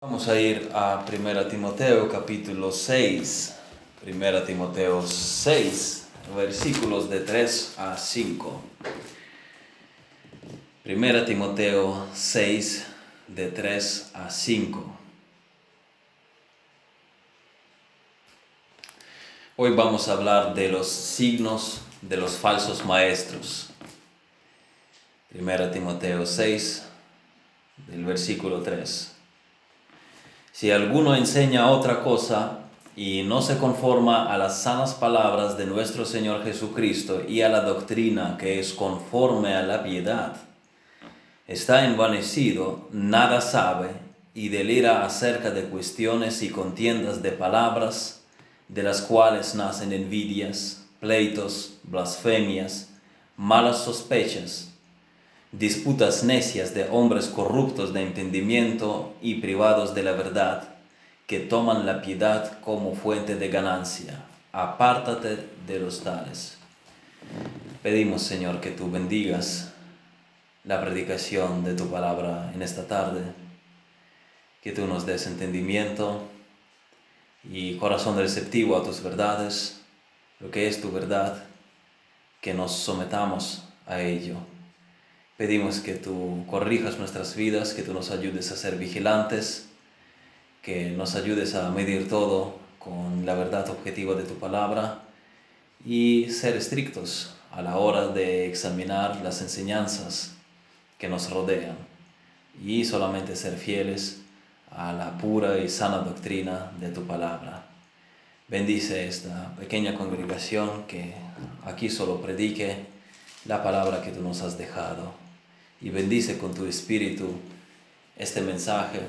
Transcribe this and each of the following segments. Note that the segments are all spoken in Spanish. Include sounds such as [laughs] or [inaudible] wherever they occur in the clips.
Vamos a ir a 1 Timoteo capítulo 6. 1 Timoteo 6, versículos de 3 a 5. 1 Timoteo 6, de 3 a 5. Hoy vamos a hablar de los signos de los falsos maestros. 1 Timoteo 6, del versículo 3. Si alguno enseña otra cosa y no se conforma a las sanas palabras de nuestro Señor Jesucristo y a la doctrina que es conforme a la piedad, está envanecido, nada sabe y delira acerca de cuestiones y contiendas de palabras, de las cuales nacen envidias, pleitos, blasfemias, malas sospechas disputas necias de hombres corruptos de entendimiento y privados de la verdad, que toman la piedad como fuente de ganancia. Apártate de los tales. Pedimos, Señor, que tú bendigas la predicación de tu palabra en esta tarde, que tú nos des entendimiento y corazón receptivo a tus verdades, lo que es tu verdad, que nos sometamos a ello Pedimos que tú corrijas nuestras vidas, que tú nos ayudes a ser vigilantes, que nos ayudes a medir todo con la verdad objetiva de tu palabra y ser estrictos a la hora de examinar las enseñanzas que nos rodean y solamente ser fieles a la pura y sana doctrina de tu palabra. Bendice esta pequeña congregación que aquí solo predique la palabra que tú nos has dejado y bendice con tu espíritu este mensaje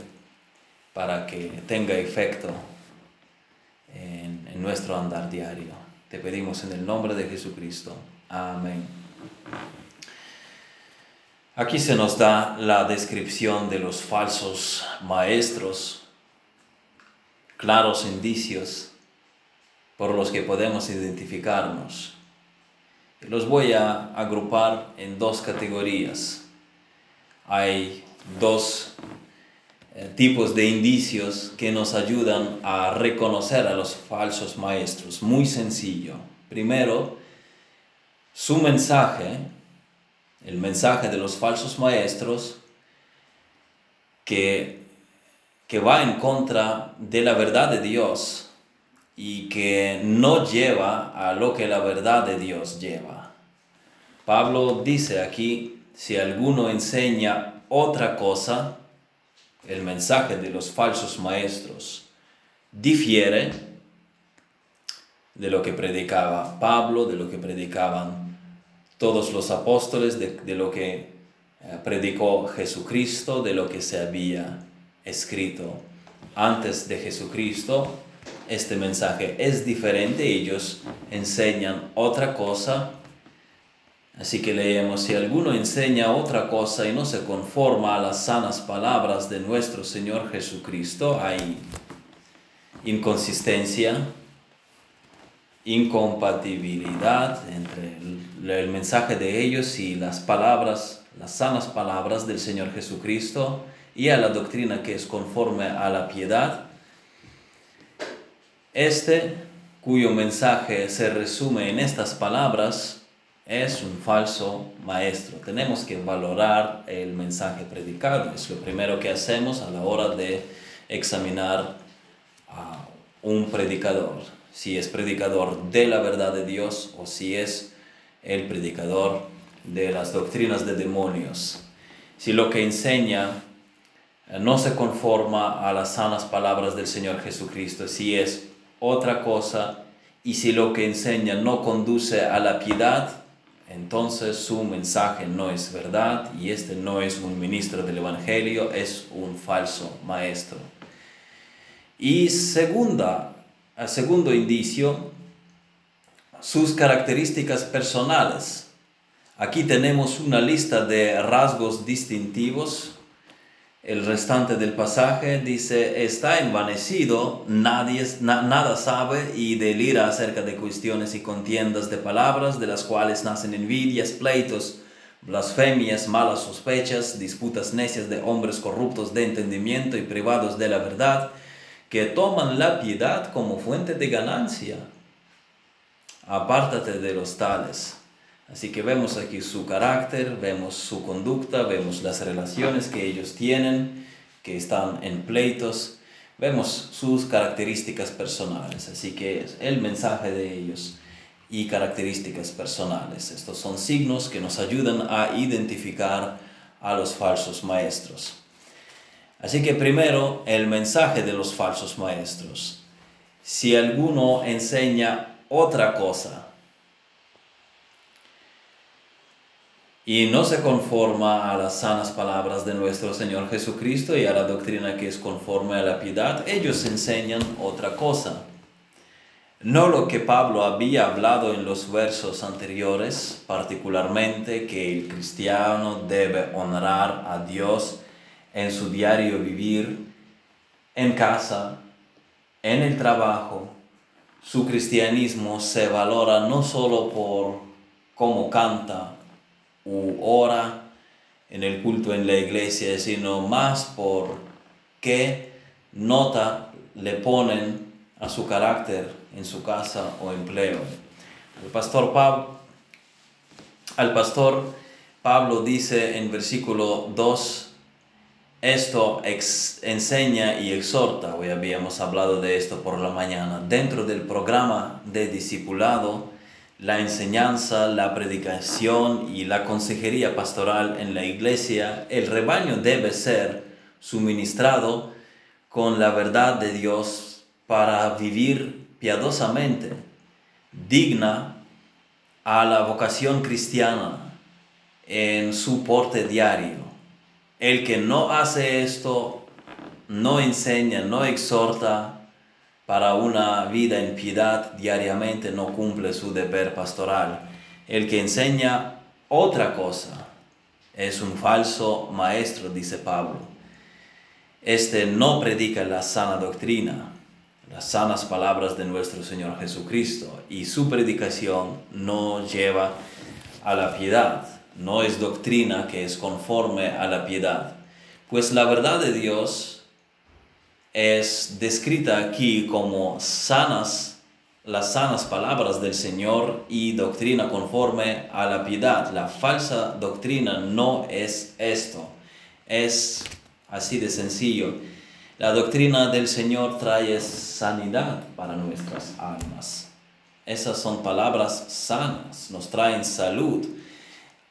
para que tenga efecto en, nuestro andar diario. Te pedimos en el nombre de Jesucristo. Amén. Aquí se nos da la descripción de los falsos maestros, claros indicios por los que podemos identificarnos. Los voy a agrupar en dos categorías hay dos eh, tipos de indicios que nos ayudan a reconocer a los falsos maestros. Muy sencillo. Primero, su mensaje, el mensaje de los falsos maestros, que, que va en contra de la verdad de Dios y que no lleva a lo que la verdad de Dios lleva. Pablo dice aquí si alguno enseña otra cosa, el mensaje de los falsos maestros difiere de lo que predicaba Pablo, de lo que predicaban todos los apóstoles, de, lo que eh, predicó Jesucristo, de lo que se había escrito antes de Jesucristo. Este mensaje es diferente, ellos enseñan otra cosa Así que leemos, si alguno enseña otra cosa y no se conforma a las sanas palabras de nuestro Señor Jesucristo, hay inconsistencia, incompatibilidad entre el, mensaje de ellos y las palabras, las sanas palabras del Señor Jesucristo y a la doctrina que es conforme a la piedad. Este, cuyo mensaje se resume en estas palabras, es un falso maestro. Tenemos que valorar el mensaje predicado. Es lo primero que hacemos a la hora de examinar a un predicador. Si es predicador de la verdad de Dios o si es el predicador de las doctrinas de demonios. Si lo que enseña eh, no se conforma a las sanas palabras del Señor Jesucristo, si es otra cosa y si lo que enseña no conduce a la piedad, entonces su mensaje no es verdad y este no es un ministro del Evangelio, es un falso maestro. Y segunda, segundo indicio, sus características personales. Aquí tenemos una lista de rasgos distintivos el restante del pasaje dice, está envanecido, nadie, nada sabe y delira acerca de cuestiones y contiendas de palabras, de las cuales nacen envidias, pleitos, blasfemias, malas sospechas, disputas necias de hombres corruptos de entendimiento y privados de la verdad, que toman la piedad como fuente de ganancia. Apártate de los tales. Así que vemos aquí su carácter, vemos su conducta, vemos las relaciones que ellos tienen, que están en pleitos, vemos sus características personales. Así que es el mensaje de ellos y características personales. Estos son signos que nos ayudan a identificar a los falsos maestros. Así que primero, el mensaje de los falsos maestros. Si alguno enseña otra cosa y no se conforma a las sanas palabras de nuestro Señor Jesucristo y a la doctrina que es conforme a la piedad, ellos enseñan otra cosa no lo que Pablo había hablado en los versos anteriores, particularmente que el cristiano debe honrar a Dios en su diario vivir, en casa, en el trabajo. Su cristianismo se valora no solo por cómo canta u ora en el culto en la iglesia, sino más por qué nota le ponen a su carácter en su casa o empleo. El pastor Pablo, al pastor Pablo dice en versículo 2, esto enseña y exhorta, hoy habíamos hablado de esto por la mañana, dentro del programa de discipulado, la enseñanza, la predicación y la consejería pastoral en la iglesia, el rebaño debe ser suministrado con la verdad de Dios para vivir piadosamente, digna a la vocación cristiana en su porte diario. El que no hace esto, no enseña, no exhorta para una vida en piedad diariamente, no cumple su deber pastoral. El que enseña otra cosa es un falso maestro, dice Pablo. Este no predica la sana doctrina, las sanas palabras de nuestro Señor Jesucristo y su predicación no lleva a la piedad, no es doctrina que es conforme a la piedad, pues la verdad de Dios es descrita aquí como sanas, las sanas palabras del Señor y doctrina conforme a la piedad. La falsa doctrina no es esto, es así de sencillo la doctrina del Señor trae sanidad para nuestras almas. Esas son palabras sanas, nos traen salud.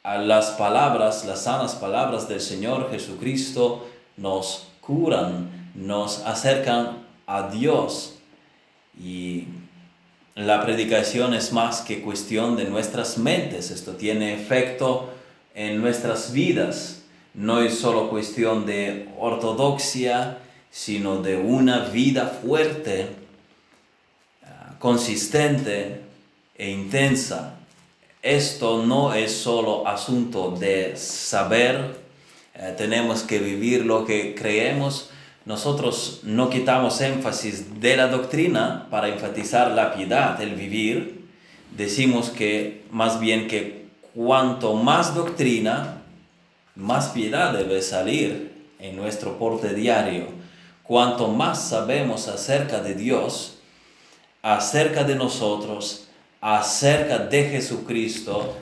Las palabras, las sanas palabras del Señor Jesucristo nos curan, nos acercan a Dios. Y la predicación es más que cuestión de nuestras mentes, esto tiene efecto en nuestras vidas. No es solo cuestión de ortodoxia, sino de una vida fuerte, ah, consistente e intensa. Esto no es solo asunto de saber, eh, tenemos que vivir lo que creemos. Nosotros no quitamos énfasis de la doctrina para enfatizar la piedad, el vivir. Decimos que más bien que cuanto más doctrina, más piedad debe salir en nuestro porte diario cuanto más sabemos acerca de Dios, acerca de nosotros, acerca de Jesucristo,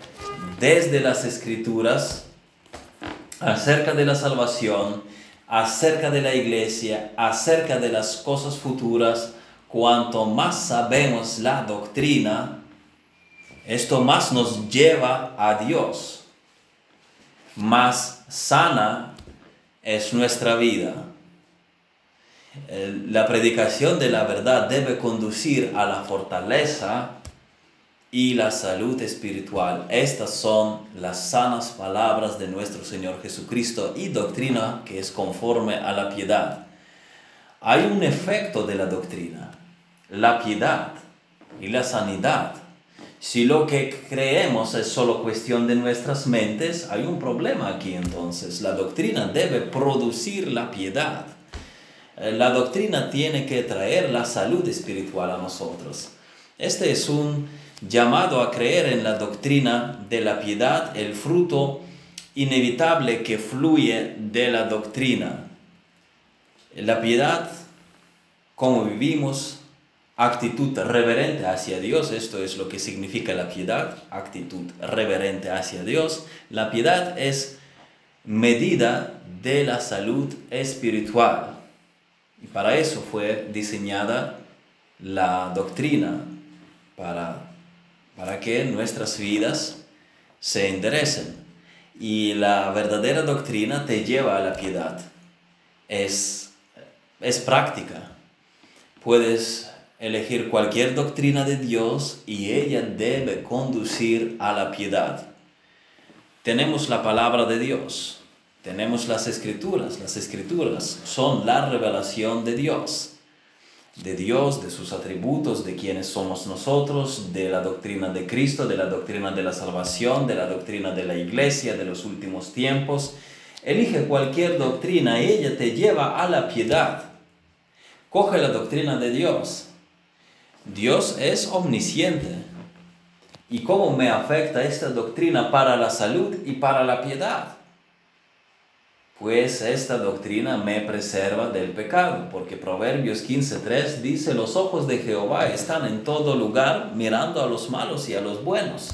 desde las escrituras, acerca de la salvación, acerca de la iglesia, acerca de las cosas futuras, cuanto más sabemos la doctrina, esto más nos lleva a Dios, más sana es nuestra vida. La predicación de la verdad debe conducir a la fortaleza y la salud espiritual. Estas son las sanas palabras de nuestro Señor Jesucristo y doctrina que es conforme a la piedad. Hay un efecto de la doctrina, la piedad y la sanidad. Si lo que creemos es solo cuestión de nuestras mentes, hay un problema aquí entonces. La doctrina debe producir la piedad. Eh, la doctrina tiene que traer la salud espiritual a nosotros. Este es un llamado a creer en la doctrina de la piedad, el fruto inevitable que fluye de la doctrina. La piedad, como vivimos, actitud reverente hacia Dios, esto es lo que significa la piedad, actitud reverente hacia Dios. La piedad es medida de la salud espiritual. Y para eso fue diseñada la doctrina, para, para que nuestras vidas se enderecen. Y la verdadera doctrina te lleva a la piedad. Es, es práctica. Puedes elegir cualquier doctrina de Dios y ella debe conducir a la piedad. Tenemos la palabra de Dios, tenemos las escrituras. Las escrituras son la revelación de Dios de Dios, de sus atributos, de quiénes somos nosotros, de la doctrina de Cristo, de la doctrina de la salvación, de la doctrina de la iglesia, de los últimos tiempos. Elige cualquier doctrina, ella te lleva a la piedad. Coge la doctrina de Dios. Dios es omnisciente. ¿Y cómo me afecta esta doctrina para la salud y para la piedad? Pues esta doctrina me preserva del pecado, porque Proverbios 15.3 dice, los ojos de Jehová están en todo lugar mirando a los malos y a los buenos.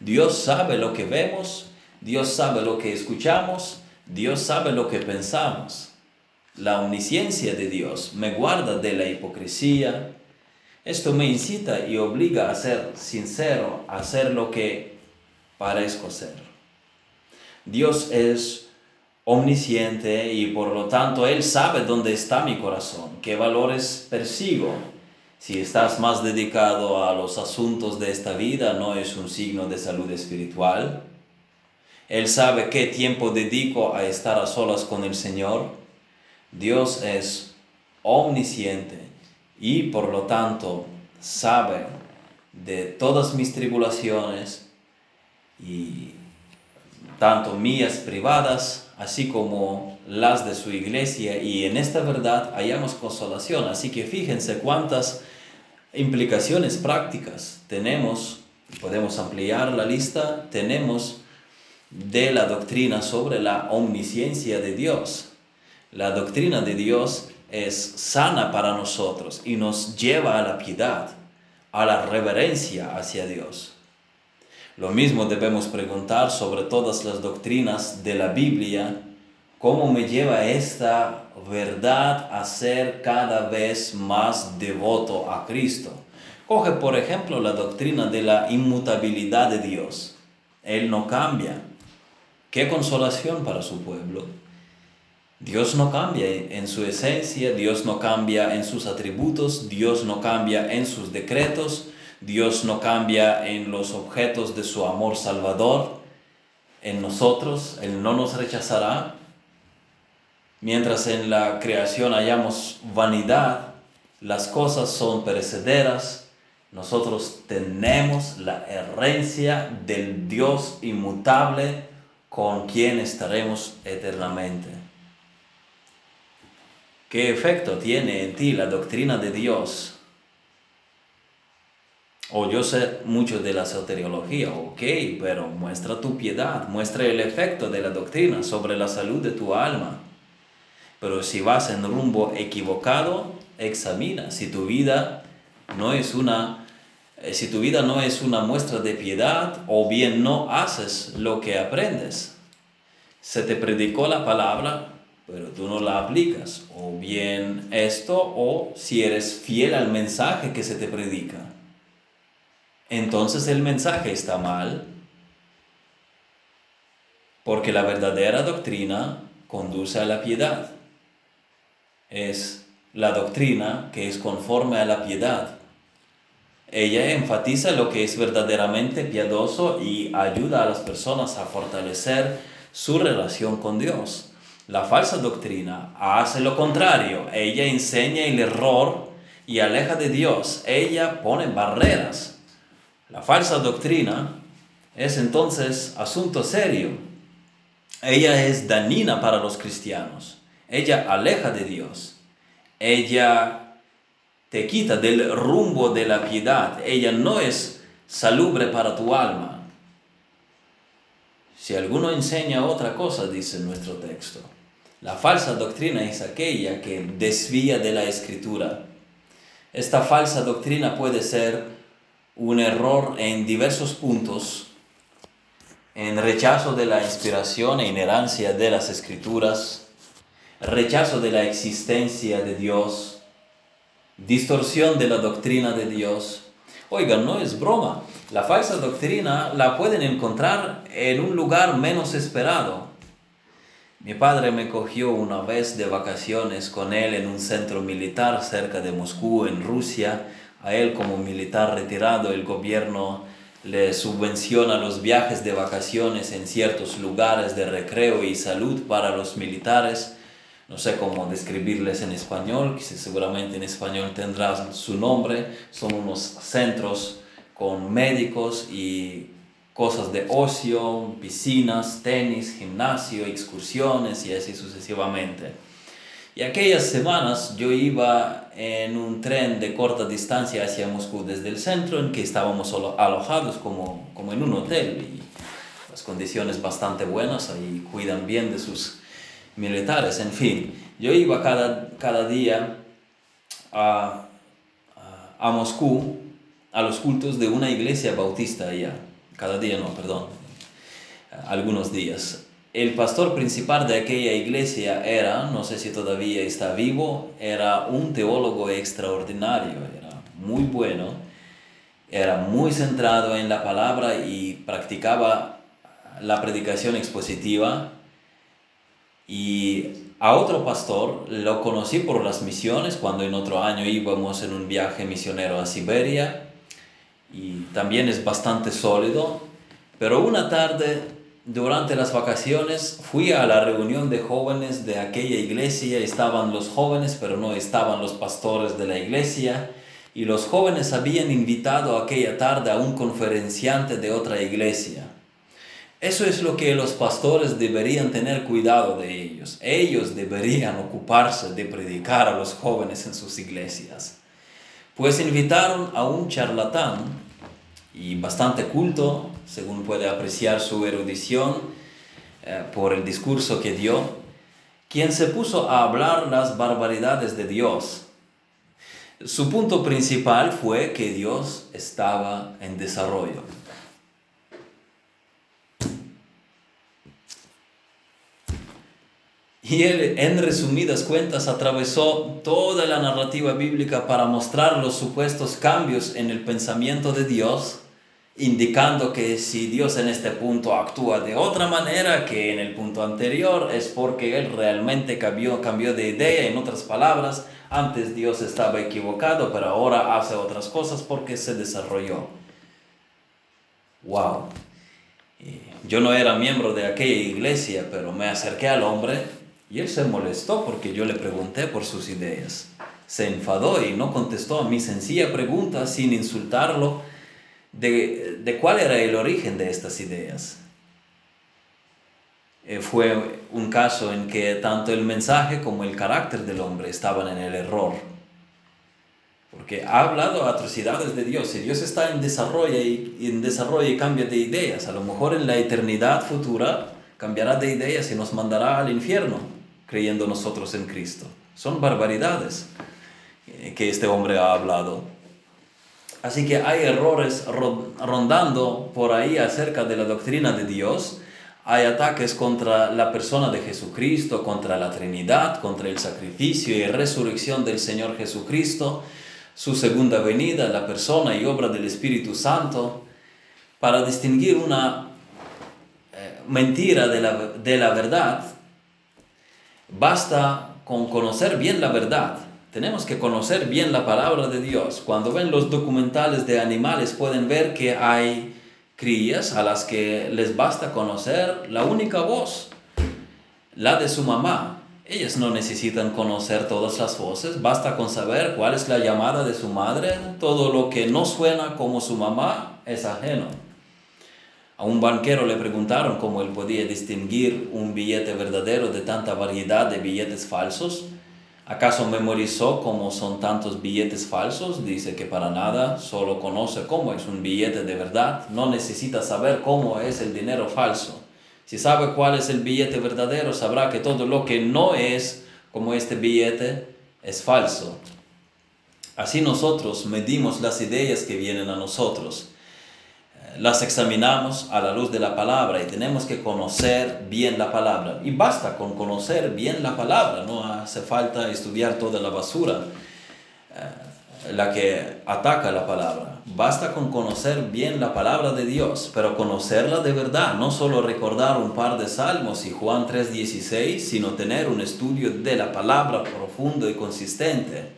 Dios sabe lo que vemos, Dios sabe lo que escuchamos, Dios sabe lo que pensamos. La omnisciencia de Dios me guarda de la hipocresía. Esto me incita y obliga a ser sincero, a hacer lo que parezco ser. Dios es omnisciente y por lo tanto Él sabe dónde está mi corazón, qué valores persigo. Si estás más dedicado a los asuntos de esta vida, no es un signo de salud espiritual. Él sabe qué tiempo dedico a estar a solas con el Señor. Dios es omnisciente y por lo tanto sabe de todas mis tribulaciones y tanto mías privadas así como las de su iglesia, y en esta verdad hallamos consolación. Así que fíjense cuántas implicaciones prácticas tenemos, podemos ampliar la lista, tenemos de la doctrina sobre la omnisciencia de Dios. La doctrina de Dios es sana para nosotros y nos lleva a la piedad, a la reverencia hacia Dios. Lo mismo debemos preguntar sobre todas las doctrinas de la Biblia, cómo me lleva esta verdad a ser cada vez más devoto a Cristo. Coge por ejemplo la doctrina de la inmutabilidad de Dios. Él no cambia. Qué consolación para su pueblo. Dios no cambia en su esencia, Dios no cambia en sus atributos, Dios no cambia en sus decretos, Dios no cambia en los objetos de su amor salvador, en nosotros, Él no nos rechazará. Mientras en la creación hayamos vanidad, las cosas son perecederas, nosotros tenemos la herencia del Dios inmutable con quien estaremos eternamente. ¿Qué efecto tiene en ti la doctrina de Dios o yo sé mucho de la soteriología, ok, pero muestra tu piedad, muestra el efecto de la doctrina sobre la salud de tu alma. Pero si vas en rumbo equivocado, examina si tu vida no es una eh, si tu vida no es una muestra de piedad o bien no haces lo que aprendes. Se te predicó la palabra, pero tú no la aplicas. O bien esto, o si eres fiel al mensaje que se te predica entonces el mensaje está mal, porque la verdadera doctrina conduce a la piedad. Es la doctrina que es conforme a la piedad. Ella enfatiza lo que es verdaderamente piadoso y ayuda a las personas a fortalecer su relación con Dios. La falsa doctrina hace lo contrario. Ella enseña el error y aleja de Dios. Ella pone barreras la falsa doctrina es entonces asunto serio. Ella es dañina para los cristianos. Ella aleja de Dios. Ella te quita del rumbo de la piedad. Ella no es salubre para tu alma. Si alguno enseña otra cosa, dice nuestro texto, la falsa doctrina es aquella que desvía de la escritura. Esta falsa doctrina puede ser un error en diversos puntos, en rechazo de la inspiración e inherancia de las escrituras, rechazo de la existencia de Dios, distorsión de la doctrina de Dios. Oigan, no es broma. La falsa doctrina la pueden encontrar en un lugar menos esperado. Mi padre me cogió una vez de vacaciones con él en un centro militar cerca de Moscú, en Rusia. A él como militar retirado, el gobierno le subvenciona los viajes de vacaciones en ciertos lugares de recreo y salud para los militares no sé cómo describirles en español, que seguramente en español tendrá su nombre, son unos centros con médicos y cosas de ocio, piscinas, tenis, gimnasio, excursiones y así sucesivamente. Y aquellas semanas yo iba en un tren de corta distancia hacia Moscú desde el centro en que estábamos alojados como, como en un hotel y las condiciones bastante buenas, ahí cuidan bien de sus militares, en fin. Yo iba cada, cada día a, a, Moscú a los cultos de una iglesia bautista allá. Cada día no, perdón. Algunos días. El pastor principal de aquella iglesia era, no sé si todavía está vivo, era un teólogo extraordinario, era muy bueno, era muy centrado en la palabra y practicaba la predicación expositiva y a otro pastor lo conocí por las misiones cuando en otro año íbamos en un viaje misionero a Siberia y también es bastante sólido. Pero una tarde durante las vacaciones fui a la reunión de jóvenes de aquella iglesia. Estaban los jóvenes, pero no estaban los pastores de la iglesia. Y los jóvenes habían invitado aquella tarde a un conferenciante de otra iglesia. Eso es lo que los pastores deberían tener cuidado de ellos. Ellos deberían ocuparse de predicar a los jóvenes en sus iglesias. Pues invitaron a un charlatán y bastante culto, según puede apreciar su erudición eh, por el discurso que dio, quien se puso a hablar las barbaridades de Dios. Su punto principal fue que Dios estaba en desarrollo. Y él, en resumidas cuentas, atravesó toda la narrativa bíblica para mostrar los supuestos cambios en el pensamiento de Dios, indicando que si Dios en este punto actúa de otra manera que en el punto anterior, es porque Él realmente cambió, cambió de idea. En otras palabras, antes Dios estaba equivocado, pero ahora hace otras cosas porque se desarrolló. ¡Wow! Yo no era miembro de aquella iglesia, pero me acerqué al hombre y él se molestó porque yo le pregunté por sus ideas. Se enfadó y no contestó a mi sencilla pregunta sin insultarlo de, de cuál era el origen de estas ideas. Eh, fue un caso en que tanto el mensaje como el carácter del hombre estaban en el error. Porque ha hablado atrocidades de Dios y Dios está en desarrollo y, en desarrollo y cambia de ideas. A lo mejor en la eternidad futura cambiará de ideas y nos mandará al infierno creyendo nosotros en Cristo. Son barbaridades eh, que este hombre ha hablado. Así que hay errores rondando por ahí acerca de la doctrina de Dios. Hay ataques contra la persona de Jesucristo, contra la Trinidad, contra el sacrificio y resurrección del Señor Jesucristo, su segunda venida, la persona y obra del Espíritu Santo, para distinguir una eh, mentira de la, de la verdad Basta con conocer bien la verdad. Tenemos que conocer bien la palabra de Dios. Cuando ven los documentales de animales pueden ver que hay crías a las que les basta conocer la única voz, la de su mamá. Ellas no necesitan conocer todas las voces, basta con saber cuál es la llamada de su madre. Todo lo que no suena como su mamá es ajeno. A un banquero le preguntaron cómo él podía distinguir un billete verdadero de tanta variedad de billetes falsos. ¿Acaso memorizó cómo son tantos billetes falsos? Dice que para nada, solo conoce cómo es un billete de verdad. No necesita saber cómo es el dinero falso. Si sabe cuál es el billete verdadero, sabrá que todo lo que no es como este billete es falso. Así nosotros medimos las ideas que vienen a nosotros las examinamos a la luz de la palabra y tenemos que conocer bien la palabra. Y basta con conocer bien la palabra, no hace falta estudiar toda la basura, eh, la que ataca la palabra. Basta con conocer bien la palabra de Dios, pero conocerla de verdad, no solo recordar un par de salmos y Juan 3:16, sino tener un estudio de la palabra profundo y consistente.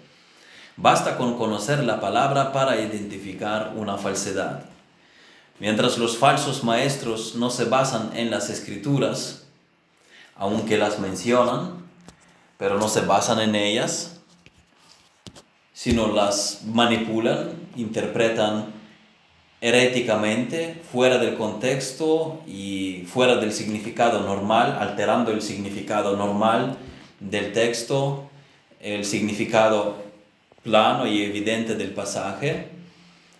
Basta con conocer la palabra para identificar una falsedad. Mientras los falsos maestros no se basan en las escrituras, aunque las mencionan, pero no se basan en ellas, sino las manipulan, interpretan heréticamente, fuera del contexto y fuera del significado normal, alterando el significado normal del texto, el significado plano y evidente del pasaje.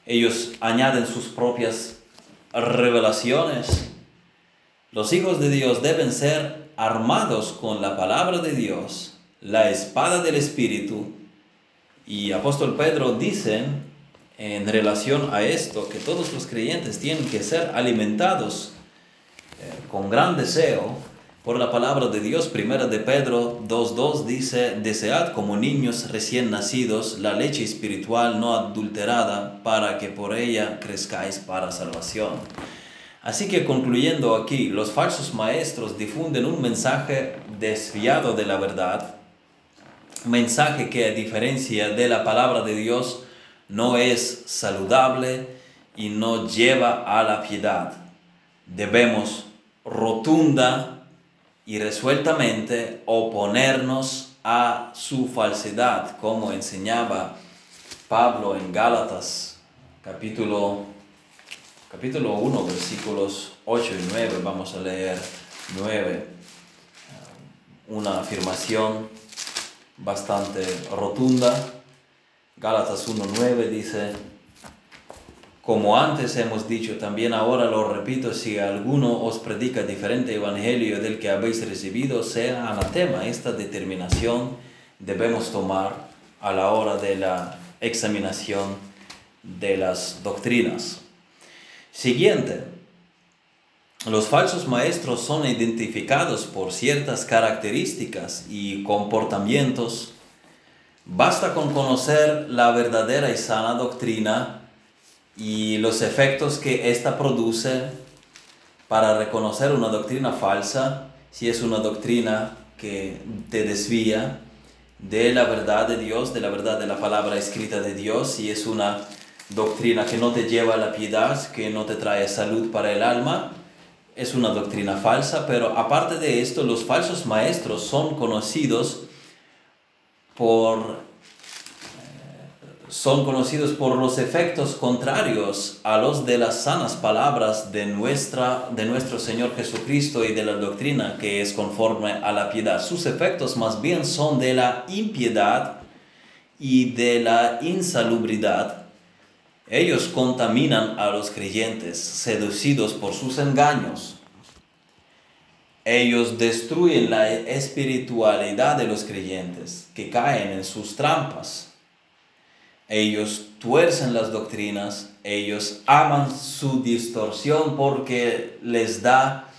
Ellos añaden sus propias revelaciones. Los hijos de Dios deben ser armados con la palabra de Dios, la espada del Espíritu. Y apóstol Pedro dice en relación a esto que todos los creyentes tienen que ser alimentados eh, con gran deseo por la palabra de Dios. Primera de Pedro 2.2 dice, desead como niños recién nacidos la leche espiritual no adulterada para que por ella crezcáis para salvación. Así que concluyendo aquí, los falsos maestros difunden un mensaje desviado de la verdad, mensaje que a diferencia de la palabra de Dios no es saludable y no lleva a la piedad. Debemos rotunda y resueltamente oponernos a su falsedad, como enseñaba Pablo en Gálatas, capítulo, capítulo 1, versículos 8 y 9. Vamos a leer 9. Una afirmación bastante rotunda. Gálatas 1.9 dice, como antes hemos dicho, también ahora lo repito, si alguno os predica diferente evangelio del que habéis recibido, sea anatema. Esta determinación debemos tomar a la hora de la examinación de las doctrinas. Siguiente, los falsos maestros son identificados por ciertas características y comportamientos. Basta con conocer la verdadera y sana doctrina y los efectos que ésta produce para reconocer una doctrina falsa, si es una doctrina que te desvía de la verdad de Dios, de la verdad de la palabra escrita de Dios, si es una doctrina que no te lleva a la piedad, que no te trae salud para el alma, es una doctrina falsa, pero aparte de esto, los falsos maestros son conocidos por son conocidos por los efectos contrarios a los de las sanas palabras de, nuestra, de nuestro Señor Jesucristo y de la doctrina que es conforme a la piedad. Sus efectos más bien son de la impiedad y de la insalubridad. Ellos contaminan a los creyentes, seducidos por sus engaños. Ellos destruyen la espiritualidad de los creyentes, que caen en sus trampas ellos tuercen las doctrinas, ellos aman su distorsión porque les da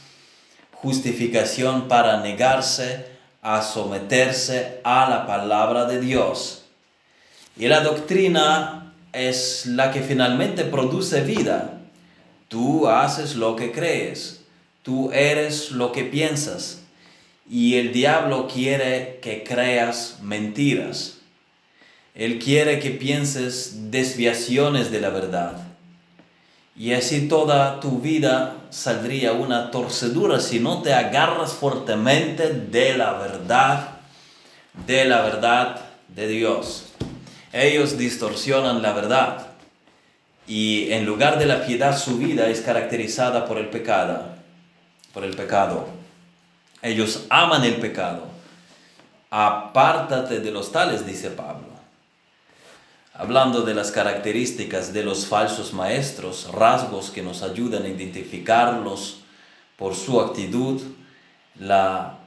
justificación para negarse a someterse a la palabra de Dios. Y la doctrina es la que finalmente produce vida. Tú haces lo que crees, tú eres lo que piensas, y el diablo quiere que creas mentiras. Él quiere que pienses desviaciones de la verdad. Y así toda tu vida saldría una torcedura si no te agarras fuertemente de la verdad, de la verdad de Dios. Ellos distorsionan la verdad y en lugar de la piedad su vida es caracterizada por el pecado, por el pecado. Ellos aman el pecado. Apártate de los tales, dice Pablo hablando de las características de los falsos maestros, rasgos que nos ayudan a identificarlos por su actitud. La,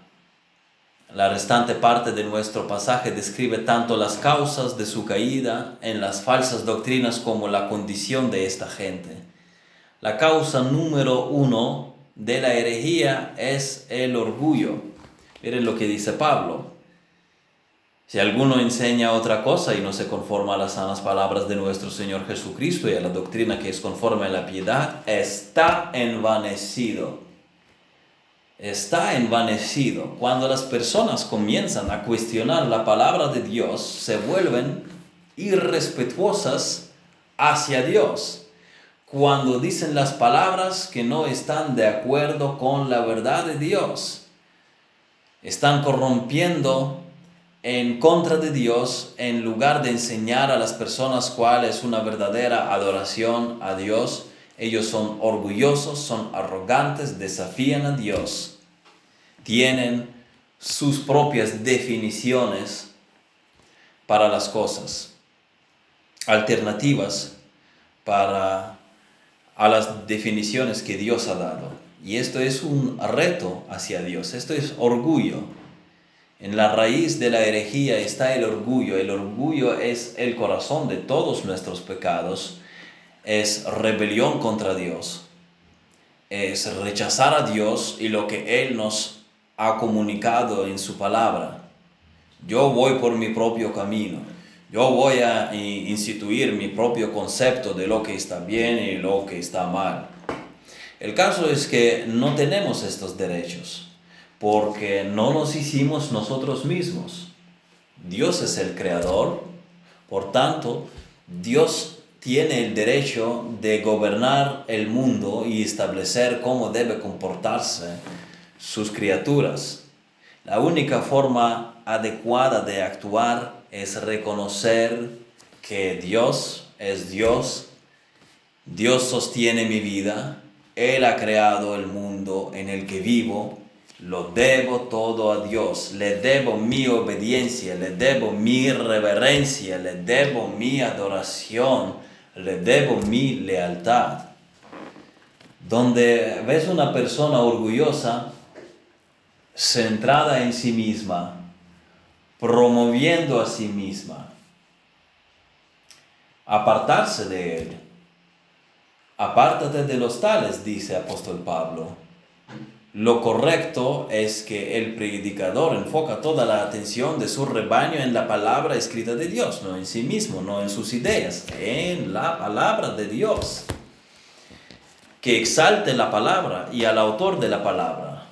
la restante parte de nuestro pasaje describe tanto las causas de su caída en las falsas doctrinas como la condición de esta gente. La causa número uno de la herejía es el orgullo. Miren lo que dice Pablo. Si alguno enseña otra cosa y no se conforma a las sanas palabras de nuestro Señor Jesucristo y a la doctrina que es conforme a la piedad, está envanecido. Está envanecido. Cuando las personas comienzan a cuestionar la palabra de Dios, se vuelven irrespetuosas hacia Dios. Cuando dicen las palabras que no están de acuerdo con la verdad de Dios, están corrompiendo en contra de Dios en lugar de enseñar a las personas cuál es una verdadera adoración a Dios. Ellos son orgullosos, son arrogantes, desafían a Dios, tienen sus propias definiciones para las cosas, alternativas para a las definiciones que Dios ha dado. Y esto es un reto hacia Dios, esto es orgullo. En la raíz de la herejía está el orgullo. El orgullo es el corazón de todos nuestros pecados. Es rebelión contra Dios. Es rechazar a Dios y lo que Él nos ha comunicado en su palabra. Yo voy por mi propio camino. Yo voy a instituir mi propio concepto de lo que está bien y lo que está mal. El caso es que no tenemos estos derechos porque no nos hicimos nosotros mismos. Dios es el creador, por tanto, Dios tiene el derecho de gobernar el mundo y establecer cómo debe comportarse sus criaturas. La única forma adecuada de actuar es reconocer que Dios es Dios, Dios sostiene mi vida, Él ha creado el mundo en el que vivo lo debo todo a Dios, le debo mi obediencia, le debo mi reverencia, le debo mi adoración, le debo mi lealtad. Donde ves una persona orgullosa, centrada en sí misma, promoviendo a sí misma, apartarse de él. Apártate de los tales, dice apóstol Pablo lo correcto es que el predicador enfoca toda la atención de su rebaño en la palabra escrita de Dios, no en sí mismo, no en sus ideas, en la palabra de Dios. Que exalte la palabra y al autor de la palabra.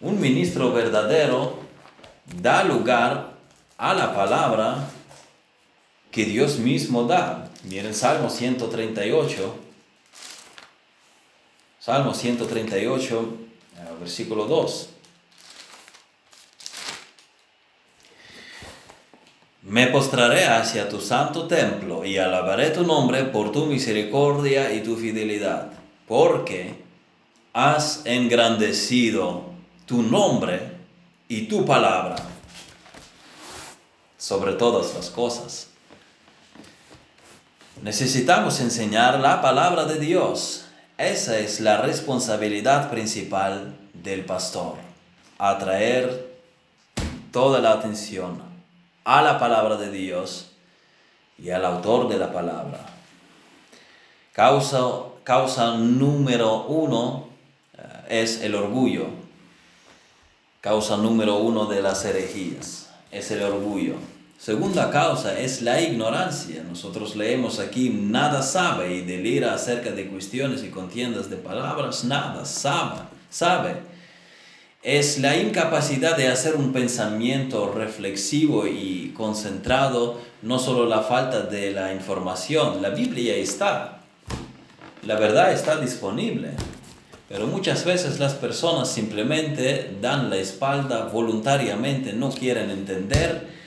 Un ministro verdadero da lugar a la palabra que Dios mismo da. Miren Salmo 138. Salmo 138 versículo 2. Me postraré hacia tu santo templo y alabaré tu nombre por tu misericordia y tu fidelidad, porque has engrandecido tu nombre y tu palabra sobre todas las cosas. Necesitamos enseñar la palabra de Dios esa es la responsabilidad principal del pastor, atraer toda la atención a la palabra de Dios y al autor de la palabra. Causa, causa número uno eh, es el orgullo. Causa número uno de las herejías es el orgullo. Segunda causa es la ignorancia. Nosotros leemos aquí, nada sabe y delira acerca de cuestiones y contiendas de palabras, nada sabe, sabe. Es la incapacidad de hacer un pensamiento reflexivo y concentrado, no solo la falta de la información. La Biblia está, la verdad está disponible, pero muchas veces las personas simplemente dan la espalda voluntariamente, no quieren entender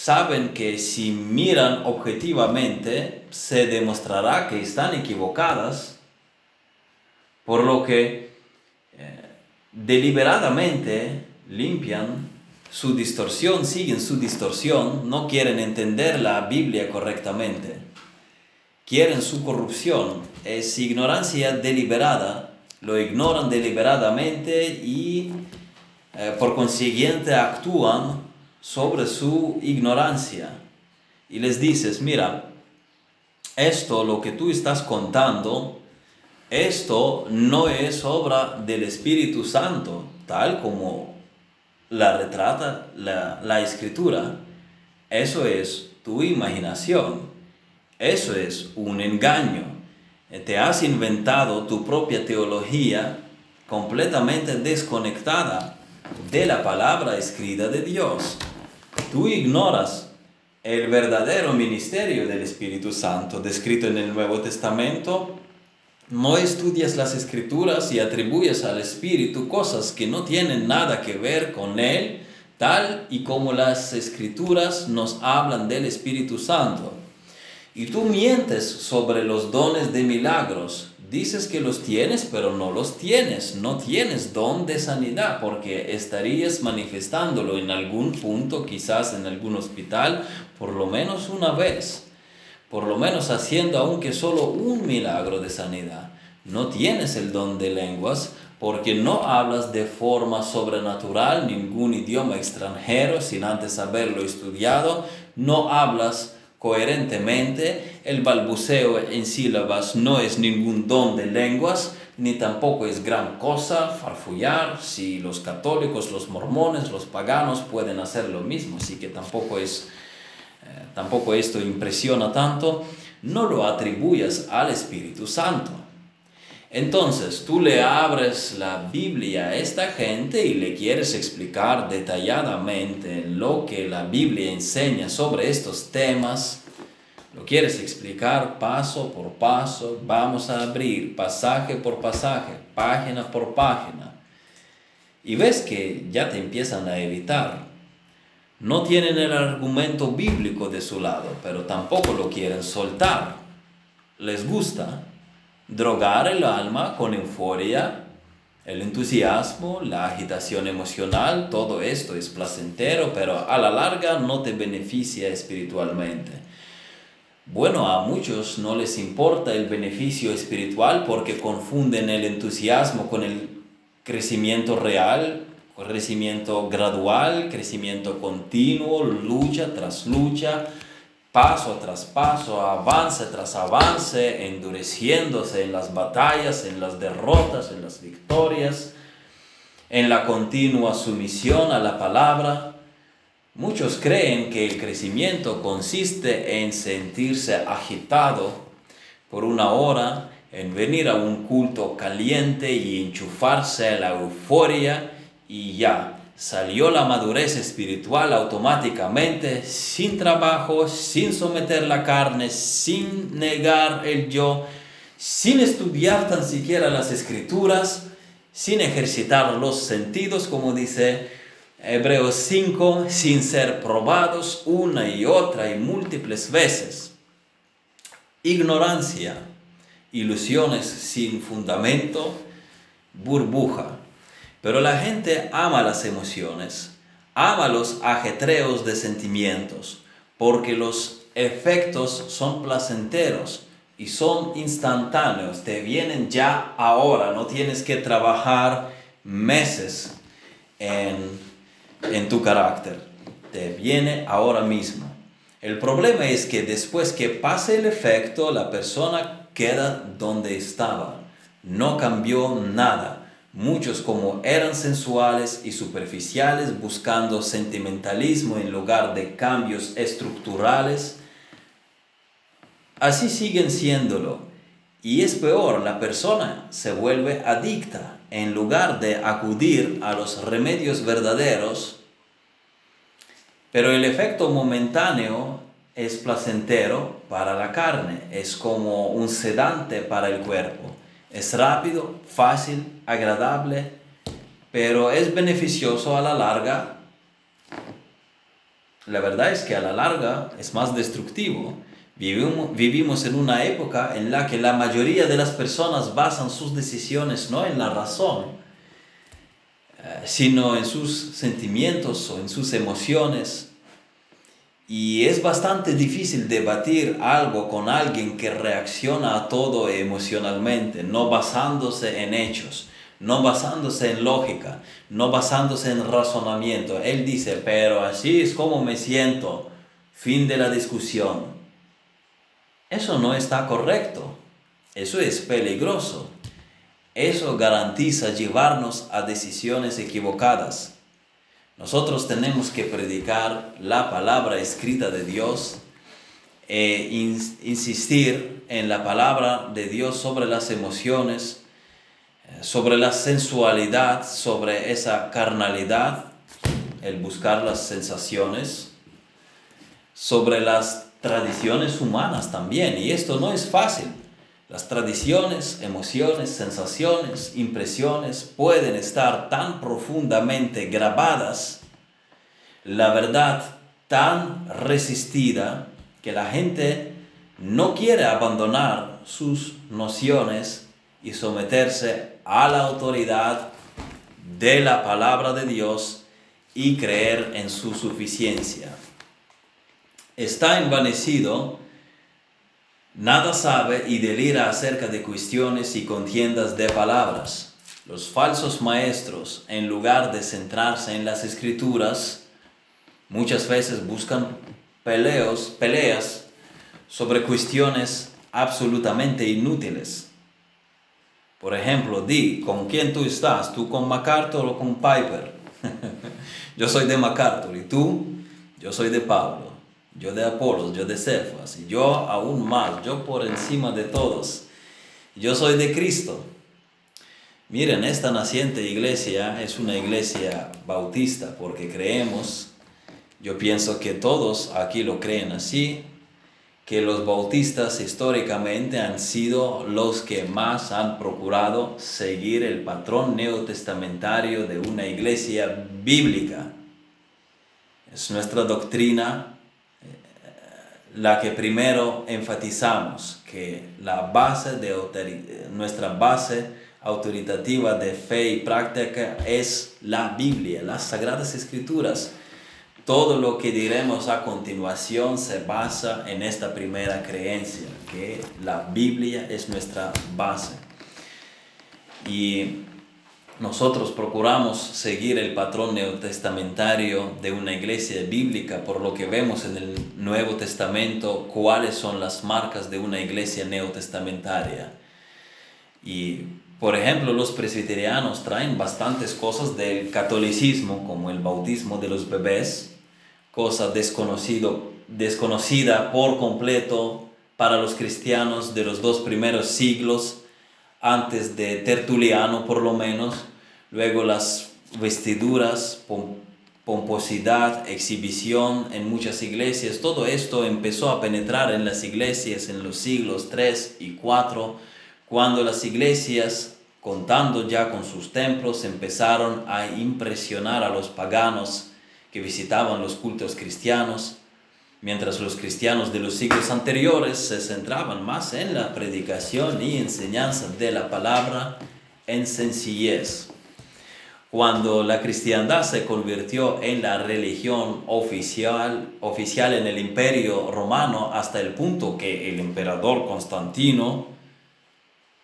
saben que si miran objetivamente se demostrará que están equivocadas, por lo que eh, deliberadamente limpian su distorsión, siguen su distorsión, no quieren entender la Biblia correctamente, quieren su corrupción, es ignorancia deliberada. Lo ignoran deliberadamente y eh, por consiguiente actúan sobre su ignorancia. Y les dices, mira, esto, lo que tú estás contando, esto no es obra del Espíritu Santo, tal como la retrata la, la escritura. Eso es tu imaginación. Eso es un engaño. Te has inventado tu propia teología completamente desconectada de la palabra escrita de Dios. Tú ignoras el verdadero ministerio del Espíritu Santo descrito en el Nuevo Testamento. No estudias las escrituras y atribuyes al Espíritu cosas que no tienen nada que ver con Él, tal y como las escrituras nos hablan del Espíritu Santo. Y tú mientes sobre los dones de milagros dices que los tienes, pero no los tienes. No tienes don de sanidad porque estarías manifestándolo en algún punto, quizás en algún hospital, por lo menos una vez. Por lo menos haciendo aunque solo un milagro de sanidad. No tienes el don de lenguas porque no hablas de forma sobrenatural ningún idioma extranjero sin antes haberlo estudiado. No hablas coherentemente. El balbuceo en sílabas no es ningún don de lenguas, ni tampoco es gran cosa farfullar si los católicos, los mormones, los paganos pueden hacer lo mismo, así que tampoco es eh, tampoco esto impresiona tanto, no lo atribuyas al Espíritu Santo. Entonces tú le abres la Biblia a esta gente y le quieres explicar detalladamente lo que la Biblia enseña sobre estos temas. Lo quieres explicar paso por paso. Vamos a abrir pasaje por pasaje, página por página. Y ves que ya te empiezan a evitar. No tienen el argumento bíblico de su lado, pero tampoco lo quieren soltar. Les gusta drogar el alma con euforia, el entusiasmo, la agitación emocional, todo esto es placentero, pero a la larga no te beneficia espiritualmente. Bueno, a muchos no les importa el beneficio espiritual porque confunden el entusiasmo con el crecimiento real, crecimiento gradual, crecimiento continuo, lucha tras lucha, paso tras paso, avance tras avance, endureciéndose en las batallas, en las derrotas, en las victorias, en la continua sumisión a la palabra. Muchos creen que el crecimiento consiste en sentirse agitado por una hora, en venir a un culto caliente y enchufarse a la euforia y ya, salió la madurez espiritual automáticamente, sin trabajo, sin someter la carne, sin negar el yo, sin estudiar tan siquiera las escrituras, sin ejercitar los sentidos, como dice Hebreos 5, sin ser probados una y otra y múltiples veces. Ignorancia, ilusiones sin fundamento, burbuja. Pero la gente ama las emociones, ama los ajetreos de sentimientos, porque los efectos son placenteros y son instantáneos, te vienen ya ahora, no tienes que trabajar meses en, en tu carácter, te viene ahora mismo. El problema es que después que pase el efecto, la persona queda donde estaba, no cambió nada Muchos como eran sensuales y superficiales buscando sentimentalismo en lugar de cambios estructurales, así siguen siéndolo. Y es peor, la persona se vuelve adicta en lugar de acudir a los remedios verdaderos, pero el efecto momentáneo es placentero para la carne, es como un sedante para el cuerpo. Es rápido, fácil, agradable, pero es beneficioso a la larga. La verdad es que a la larga es más destructivo. Vivimos, en una época en la que la mayoría de las personas basan sus decisiones no en la razón, eh, sino en sus sentimientos o en sus emociones. Y es bastante difícil debatir algo con alguien que reacciona a todo emocionalmente, no basándose en hechos, no basándose en lógica, no basándose en razonamiento. Él dice, pero así es como me siento. Fin de la discusión. Eso no está correcto. Eso es peligroso. Eso garantiza llevarnos a decisiones equivocadas. Nosotros tenemos que predicar la palabra escrita de Dios e insistir en la palabra de Dios sobre las emociones, sobre la sensualidad, sobre esa carnalidad, el buscar las sensaciones, sobre las tradiciones humanas también. Y esto no es fácil. Las tradiciones, emociones, sensaciones, impresiones pueden estar tan profundamente grabadas, la verdad tan resistida, que la gente no quiere abandonar sus nociones y someterse a la autoridad de la palabra de Dios y creer en su suficiencia. Está envanecido Nada sabe y delira acerca de cuestiones y contiendas de palabras. Los falsos maestros, en lugar de centrarse en las escrituras, muchas veces buscan peleos, peleas sobre cuestiones absolutamente inútiles. Por ejemplo, di, ¿con quién tú estás? ¿Tú con MacArthur o con Piper? [laughs] yo soy de MacArthur y tú, yo soy de Pablo yo de Apolos, yo de Cefas, y yo aún más, yo por encima de todos. Yo soy de Cristo. Miren, esta naciente iglesia es una iglesia bautista porque creemos, yo pienso que todos aquí lo creen así, que los bautistas históricamente han sido los que más han procurado seguir el patrón neotestamentario de una iglesia bíblica. Es nuestra doctrina la que primero enfatizamos, que la base de nuestra base autoritativa de fe y práctica es la Biblia, las Sagradas Escrituras. Todo lo que diremos a continuación se basa en esta primera creencia, que la Biblia es nuestra base. Y nosotros procuramos seguir el patrón neotestamentario de una iglesia bíblica, por lo que vemos en el Nuevo Testamento cuáles son las marcas de una iglesia neotestamentaria. Y, por ejemplo, los presbiterianos traen bastantes cosas del catolicismo, como el bautismo de los bebés, cosa desconocido, desconocida por completo para los cristianos de los dos primeros siglos antes de Tertuliano por lo menos, luego las vestiduras, pomposidad, exhibición en muchas iglesias, todo esto empezó a penetrar en las iglesias en los siglos 3 y 4, cuando las iglesias, contando ya con sus templos, empezaron a impresionar a los paganos que visitaban los cultos cristianos mientras los cristianos de los siglos anteriores se centraban más en la predicación y enseñanza de la palabra en sencillez. Cuando la cristiandad se convirtió en la religión oficial, oficial en el imperio romano hasta el punto que el emperador Constantino,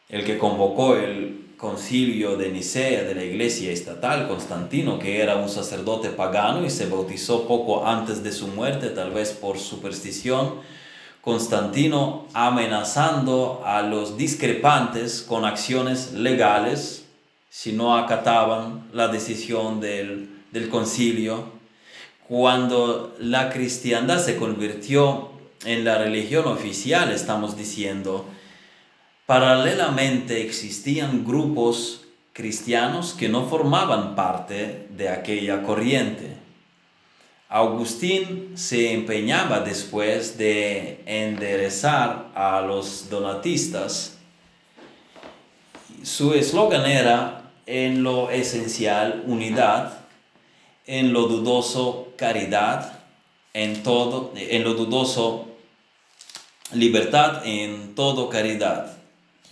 el que convocó el concilio de Nicea de la iglesia estatal, Constantino, que era un sacerdote pagano y se bautizó poco antes de su muerte, tal vez por superstición, Constantino amenazando a los discrepantes con acciones legales si no acataban la decisión del, del concilio. Cuando la cristiandad se convirtió en la religión oficial, estamos diciendo, Paralelamente existían grupos cristianos que no formaban parte de aquella corriente. Agustín se empeñaba después de enderezar a los donatistas. Su eslogan era en lo esencial unidad, en lo dudoso caridad, en todo en lo dudoso libertad, en todo caridad.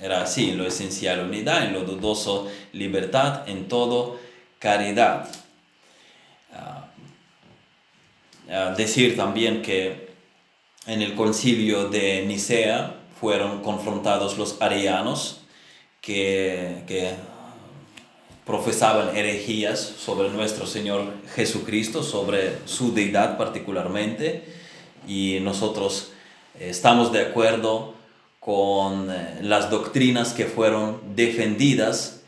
Era así, lo esencial unidad, en lo dudoso libertad, en todo caridad. Ah, eh, decir también que en el concilio de Nicea fueron confrontados los arianos que, que profesaban herejías sobre nuestro Señor Jesucristo, sobre su deidad particularmente, y nosotros estamos de acuerdo con eh, las doctrinas que fueron defendidas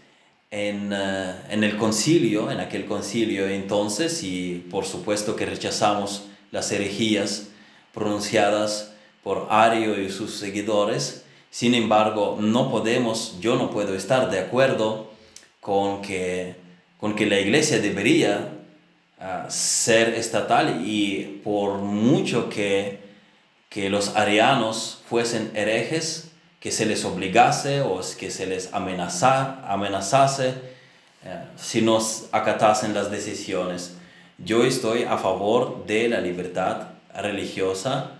en, eh, en, el concilio, en aquel concilio entonces, y por supuesto que rechazamos las herejías pronunciadas por Ario y sus seguidores. Sin embargo, no podemos, yo no puedo estar de acuerdo con que, con que la iglesia debería ah, ser estatal y por mucho que, que los arianos fuesen herejes, que se les obligase o que se les amenazase eh, si nos acatasen las decisiones. Yo estoy a favor de la libertad religiosa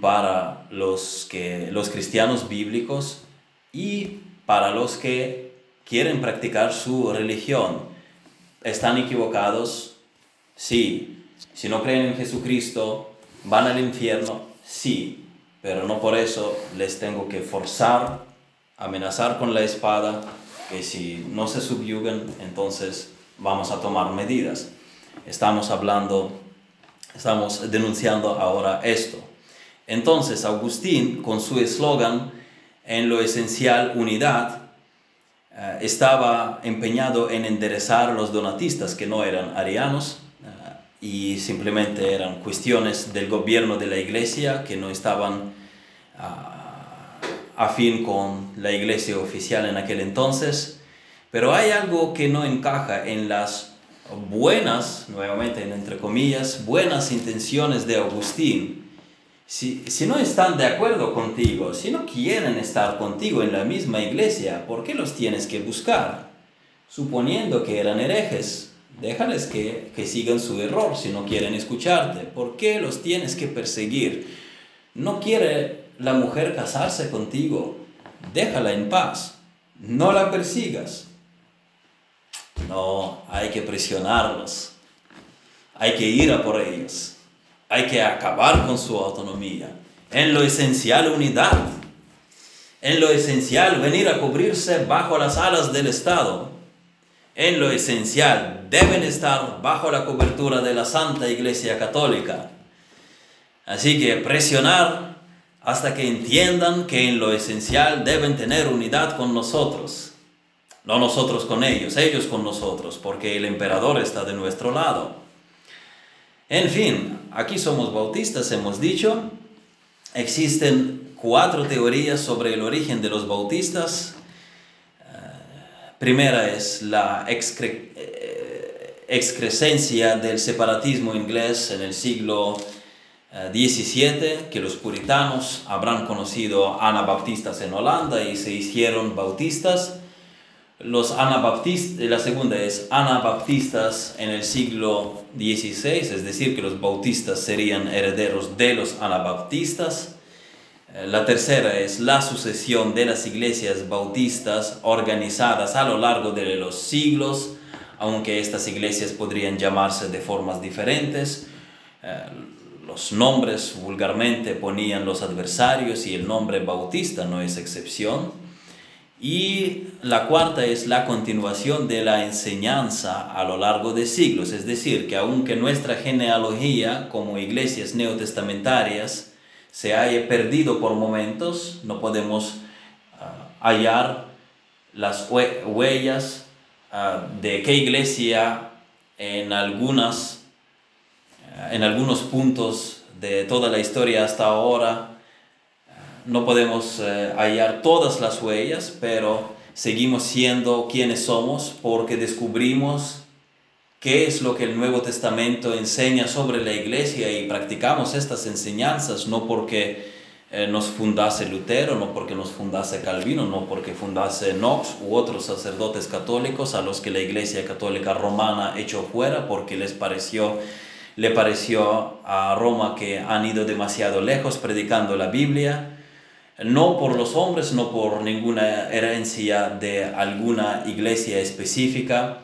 para los, que, los cristianos bíblicos y para los que quieren practicar su religión. ¿Están equivocados? Sí. Si no creen en Jesucristo, ¿van al infierno? Sí. Pero no por eso les tengo que forzar, amenazar con la espada, que si no se subyugan, entonces vamos a tomar medidas. Estamos hablando, estamos denunciando ahora esto. Entonces, Agustín, con su eslogan, en lo esencial unidad, eh, estaba empeñado en enderezar a los donatistas que no eran arianos y simplemente eran cuestiones del gobierno de la iglesia que no estaban ah, afín con la iglesia oficial en aquel entonces. Pero hay algo que no encaja en las buenas, nuevamente entre comillas, buenas intenciones de Agustín si, no están de acuerdo contigo, si no quieren estar contigo en la misma iglesia, ¿por qué los tienes que buscar? Suponiendo que eran herejes, déjales que, que sigan su error si no quieren escucharte. ¿Por qué los tienes que perseguir? No quiere la mujer casarse contigo, déjala en paz, no la persigas. No, hay que presionarlos, hay que ir a por ellos hay que acabar con su autonomía. En lo esencial, unidad. En lo esencial, venir a cubrirse bajo las alas del Estado. En lo esencial, deben estar bajo la cobertura de la Santa Iglesia Católica. Así que presionar hasta que entiendan que en lo esencial deben tener unidad con nosotros. No nosotros con ellos, ellos con nosotros, porque el emperador está de nuestro lado. En fin, aquí somos bautistas, hemos dicho. Existen cuatro teorías sobre el origen de los bautistas. Primera es la eh, excrescencia del separatismo inglés en el siglo XVII, eh, que los puritanos habrán conocido anabaptistas en Holanda y se hicieron bautistas los la segunda es anabaptistas en el siglo XVI, es decir, que los bautistas serían herederos de los anabaptistas. Eh, la tercera es la sucesión de las iglesias bautistas organizadas a lo largo de los siglos, aunque estas iglesias podrían llamarse de formas diferentes. Eh, los nombres vulgarmente ponían los adversarios y el nombre bautista no es excepción. Y la cuarta es la continuación de la enseñanza a lo largo de siglos, es decir, que aunque nuestra genealogía como iglesias neotestamentarias se haya perdido por momentos, no podemos ah, hallar las huellas ah, de qué iglesia en, algunas, ah, en algunos puntos de toda la historia hasta ahora no podemos eh, hallar todas las huellas, pero seguimos siendo quienes somos porque descubrimos qué es lo que el Nuevo Testamento enseña sobre la iglesia y practicamos estas enseñanzas no porque eh, nos fundase Lutero, no porque nos fundase Calvino, no porque fundase Knox u otros sacerdotes católicos a los que la iglesia católica romana echó fuera porque les pareció le pareció a Roma que han ido demasiado lejos predicando la Biblia no por los hombres, no por ninguna herencia de alguna iglesia específica,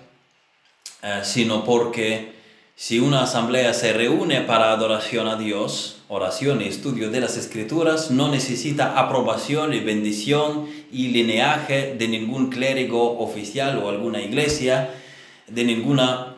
eh, sino porque Si una asamblea se reúne para adoración a Dios, oración y estudio de las escrituras, no necesita aprobación y bendición y lineaje de ningún clérigo oficial o alguna iglesia, de ninguna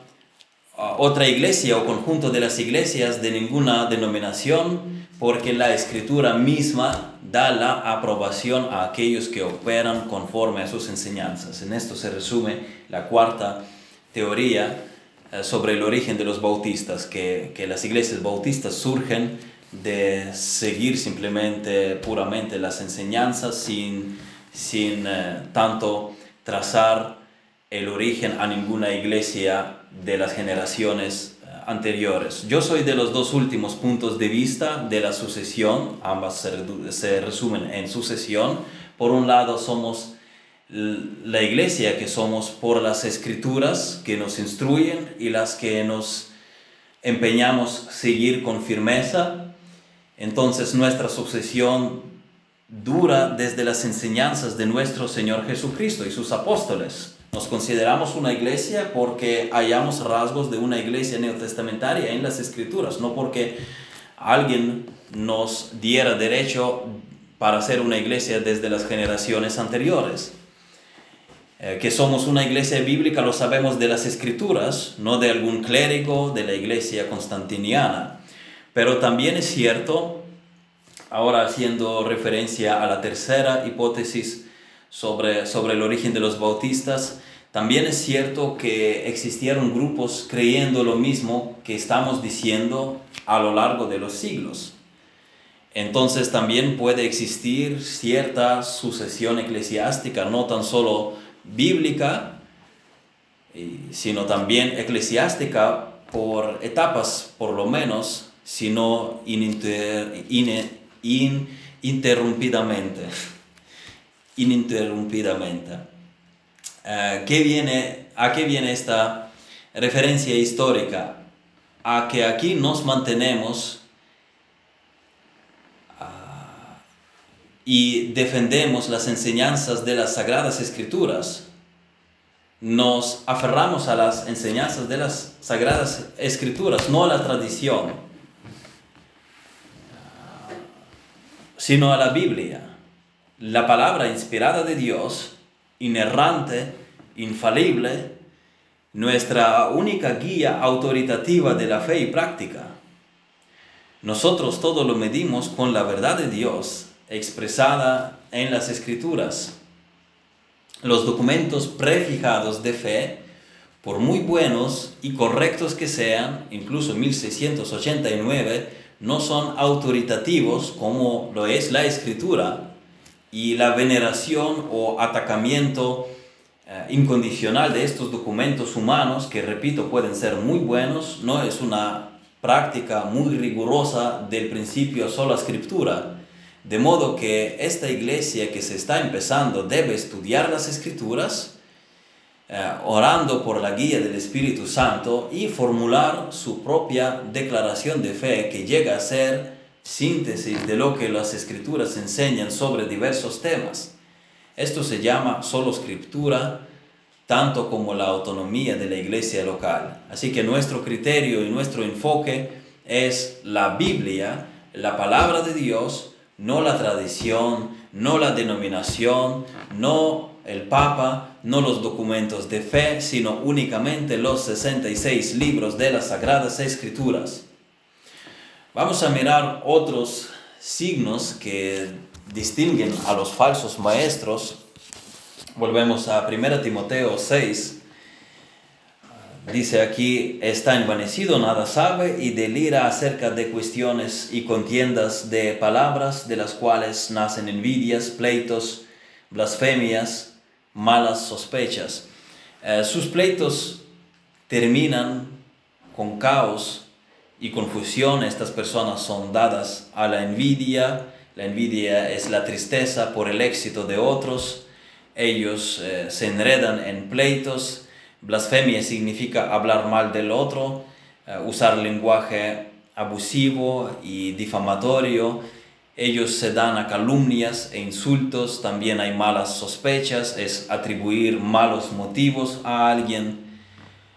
ah, otra iglesia o conjunto de las iglesias, de ninguna denominación, porque la escritura misma da la aprobación a aquellos que operan conforme a sus enseñanzas. En esto se resume la cuarta teoría eh, sobre el origen de los bautistas, que, que, las iglesias bautistas surgen de seguir simplemente puramente las enseñanzas sin, sin eh, tanto trazar el origen a ninguna iglesia de las generaciones eh, anteriores. Yo soy de los dos últimos puntos de vista de la sucesión, ambas se, se resumen en sucesión. Por un lado somos la iglesia que somos por las escrituras que nos instruyen y las que nos empeñamos seguir con firmeza. Entonces nuestra sucesión dura desde las enseñanzas de nuestro Señor Jesucristo y sus apóstoles. Nos consideramos una iglesia porque hallamos rasgos de una iglesia neotestamentaria en las escrituras, no porque alguien nos diera derecho para ser una iglesia desde las generaciones anteriores. Eh, que somos una iglesia bíblica lo sabemos de las escrituras, no de algún clérigo de la iglesia constantiniana. Pero también es cierto, ahora haciendo referencia a la tercera hipótesis sobre, sobre el origen de los bautistas, también es cierto que existieron grupos creyendo lo mismo que estamos diciendo a lo largo de los siglos. Entonces también puede existir cierta sucesión eclesiástica, no tan solo bíblica, sino también eclesiástica por etapas, por lo menos, sino ininterrumpidamente. [laughs] ininterrumpidamente. Uh, ¿qué viene, ¿A qué viene esta referencia histórica? A que aquí nos mantenemos y defendemos las enseñanzas de las sagradas escrituras, nos aferramos a las enseñanzas de las sagradas escrituras, no a la tradición, sino a la Biblia, la palabra inspirada de Dios, inerrante, infalible, nuestra única guía autoritativa de la fe y práctica. Nosotros todo lo medimos con la verdad de Dios expresada en las escrituras. Los documentos prefijados de fe, por muy buenos y correctos que sean, incluso 1689, no son autoritativos como lo es la escritura y la veneración o atacamiento eh, incondicional de estos documentos humanos, que repito, pueden ser muy buenos, no es una práctica muy rigurosa del principio a sola escritura, de modo que esta iglesia que se está empezando debe estudiar las escrituras, eh, orando por la guía del Espíritu Santo y formular su propia declaración de fe que llega a ser síntesis de lo que las escrituras enseñan sobre diversos temas. Esto se llama solo escritura, tanto como la autonomía de la iglesia local. Así que nuestro criterio y nuestro enfoque es la Biblia, la palabra de Dios, no la tradición, no la denominación, no el Papa, no los documentos de fe, sino únicamente los 66 libros de las Sagradas Escrituras. Vamos a mirar otros signos que distinguen a los falsos maestros. Volvemos a 1 Timoteo 6, Dice aquí, está envanecido, nada sabe y delira acerca de cuestiones y contiendas de palabras de las cuales nacen envidias, pleitos, blasfemias, malas sospechas. Eh, sus pleitos terminan con caos y confusión. Estas personas son dadas a la envidia. La envidia es la tristeza por el éxito de otros. Ellos eh, se enredan en pleitos Blasfemia significa hablar mal del otro, eh, usar lenguaje abusivo y difamatorio. Ellos se dan a calumnias e insultos, también hay malas sospechas, es atribuir malos motivos a alguien.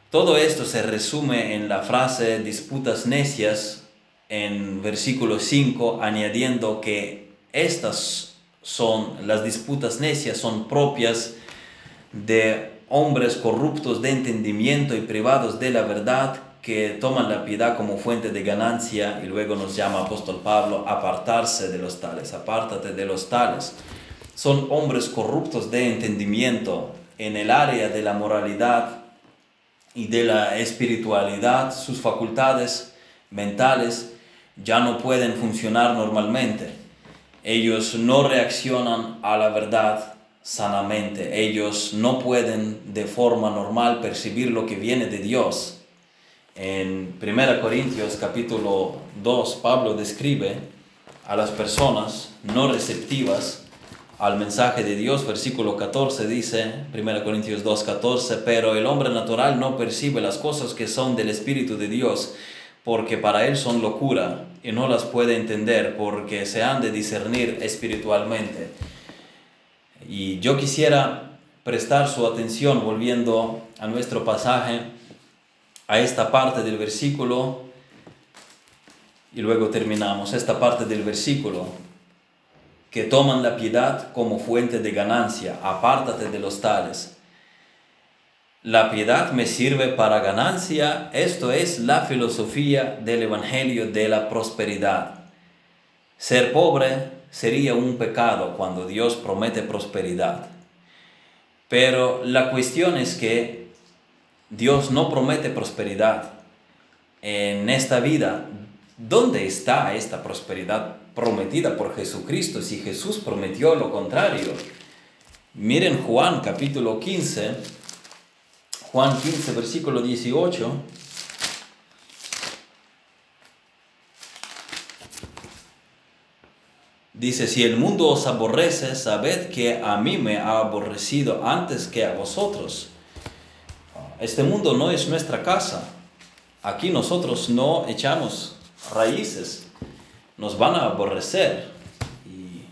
Todo esto se resume en la frase disputas necias en versículo 5, añadiendo que estas son, las disputas necias son propias de hombres corruptos de entendimiento y privados de la verdad que toman la piedad como fuente de ganancia y luego nos llama apóstol Pablo apartarse de los tales, apártate de los tales. Son hombres corruptos de entendimiento en el área de la moralidad y de la espiritualidad, sus facultades mentales ya no pueden funcionar normalmente. Ellos no reaccionan a la verdad sanamente. Ellos no pueden de forma normal percibir lo que viene de Dios. En 1 Corintios capítulo 2, Pablo describe a las personas no receptivas al mensaje de Dios. Versículo 14 dice, 1 Corintios 2, 14, pero el hombre natural no percibe las cosas que son del Espíritu de Dios, porque para él son locura y no las puede entender porque se han de discernir espiritualmente. Y yo quisiera prestar su atención volviendo a nuestro pasaje, a esta parte del versículo, y luego terminamos, esta parte del versículo que toman la piedad como fuente de ganancia, apártate de los tales. La piedad me sirve para ganancia, esto es la filosofía del Evangelio de la prosperidad. Ser pobre sería un pecado cuando Dios promete prosperidad. Pero la cuestión es que Dios no promete prosperidad en esta vida. ¿Dónde está esta prosperidad prometida por Jesucristo si Jesús prometió lo contrario? Miren Juan capítulo 15, Juan 15 versículo 18. Dice, si el mundo os aborrece, sabed que a mí me ha aborrecido antes que a vosotros. Este mundo no es nuestra casa. Aquí nosotros no echamos raíces, nos van a aborrecer. Y